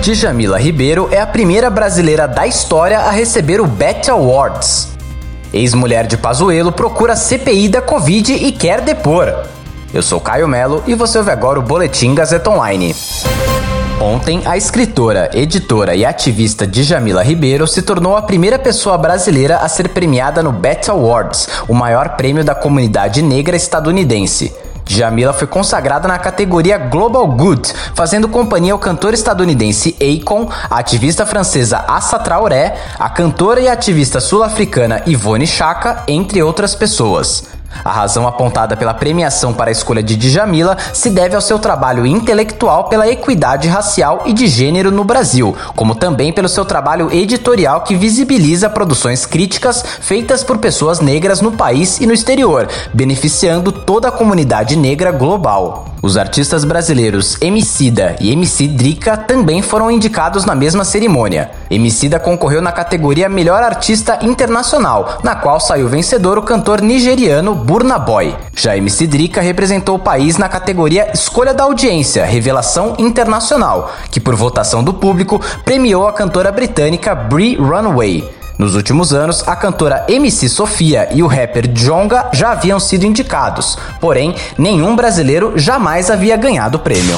Djamila Ribeiro é a primeira brasileira da história a receber o BET Awards. Ex-mulher de Pazuello procura CPI da Covid e quer depor. Eu sou Caio Melo e você ouve agora o Boletim Gazeta Online. Ontem, a escritora, editora e ativista Djamila Ribeiro se tornou a primeira pessoa brasileira a ser premiada no BET Awards, o maior prêmio da comunidade negra estadunidense. Djamila foi consagrada na categoria Global Good, fazendo companhia ao cantor estadunidense Akon, a ativista francesa Assa Traoré, a cantora e ativista sul-africana Yvonne Chaka, entre outras pessoas. A razão apontada pela premiação para a escolha de Djamila se deve ao seu trabalho intelectual pela equidade racial e de gênero no Brasil, como também pelo seu trabalho editorial que visibiliza produções críticas feitas por pessoas negras no país e no exterior, beneficiando toda a comunidade negra global. Os artistas brasileiros Emicida e MC Drica também foram indicados na mesma cerimônia. Emicida concorreu na categoria Melhor Artista Internacional, na qual saiu vencedor o cantor nigeriano Burna Boy. Já MC Drica representou o país na categoria Escolha da Audiência, Revelação Internacional, que por votação do público premiou a cantora britânica Brie Runway. Nos últimos anos, a cantora MC Sofia e o rapper Jonga já haviam sido indicados, porém, nenhum brasileiro jamais havia ganhado o prêmio.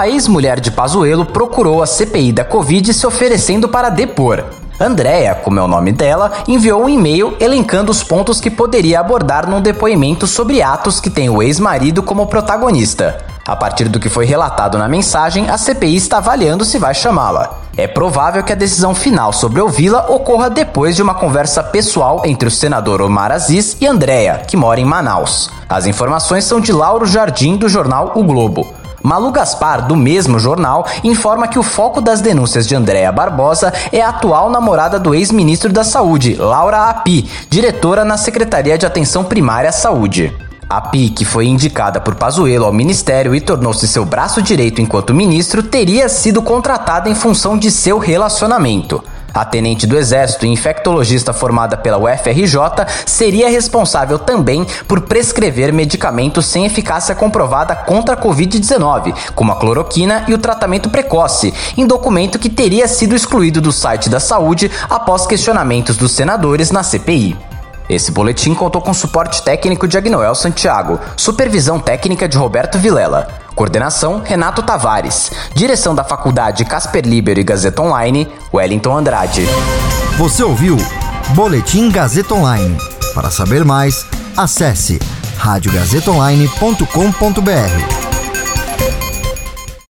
A ex-mulher de Pazuello procurou a CPI da Covid se oferecendo para depor. Andréa, como é o nome dela, enviou um e-mail elencando os pontos que poderia abordar num depoimento sobre atos que tem o ex-marido como protagonista. A partir do que foi relatado na mensagem, a CPI está avaliando se vai chamá-la. É provável que a decisão final sobre ouvi-la ocorra depois de uma conversa pessoal entre o senador Omar Aziz e Andréa, que mora em Manaus. As informações são de Lauro Jardim, do jornal O Globo. Malu Gaspar, do mesmo jornal, informa que o foco das denúncias de Andréa Barbosa é a atual namorada do ex-ministro da Saúde, Laura Api, diretora na Secretaria de Atenção Primária à Saúde. A Pi, que foi indicada por Pazuello ao ministério e tornou-se seu braço direito enquanto ministro, teria sido contratada em função de seu relacionamento. A tenente do Exército e infectologista formada pela UFRJ seria responsável também por prescrever medicamentos sem eficácia comprovada contra a Covid-19, como a cloroquina e o tratamento precoce, em documento que teria sido excluído do site da saúde após questionamentos dos senadores na CPI. Esse boletim contou com suporte técnico de Agnoel Santiago, supervisão técnica de Roberto Vilela, coordenação Renato Tavares, direção da Faculdade Casper Libero e Gazeta Online, Wellington Andrade. Você ouviu Boletim Gazeta Online. Para saber mais, acesse radiogazetaonline.com.br.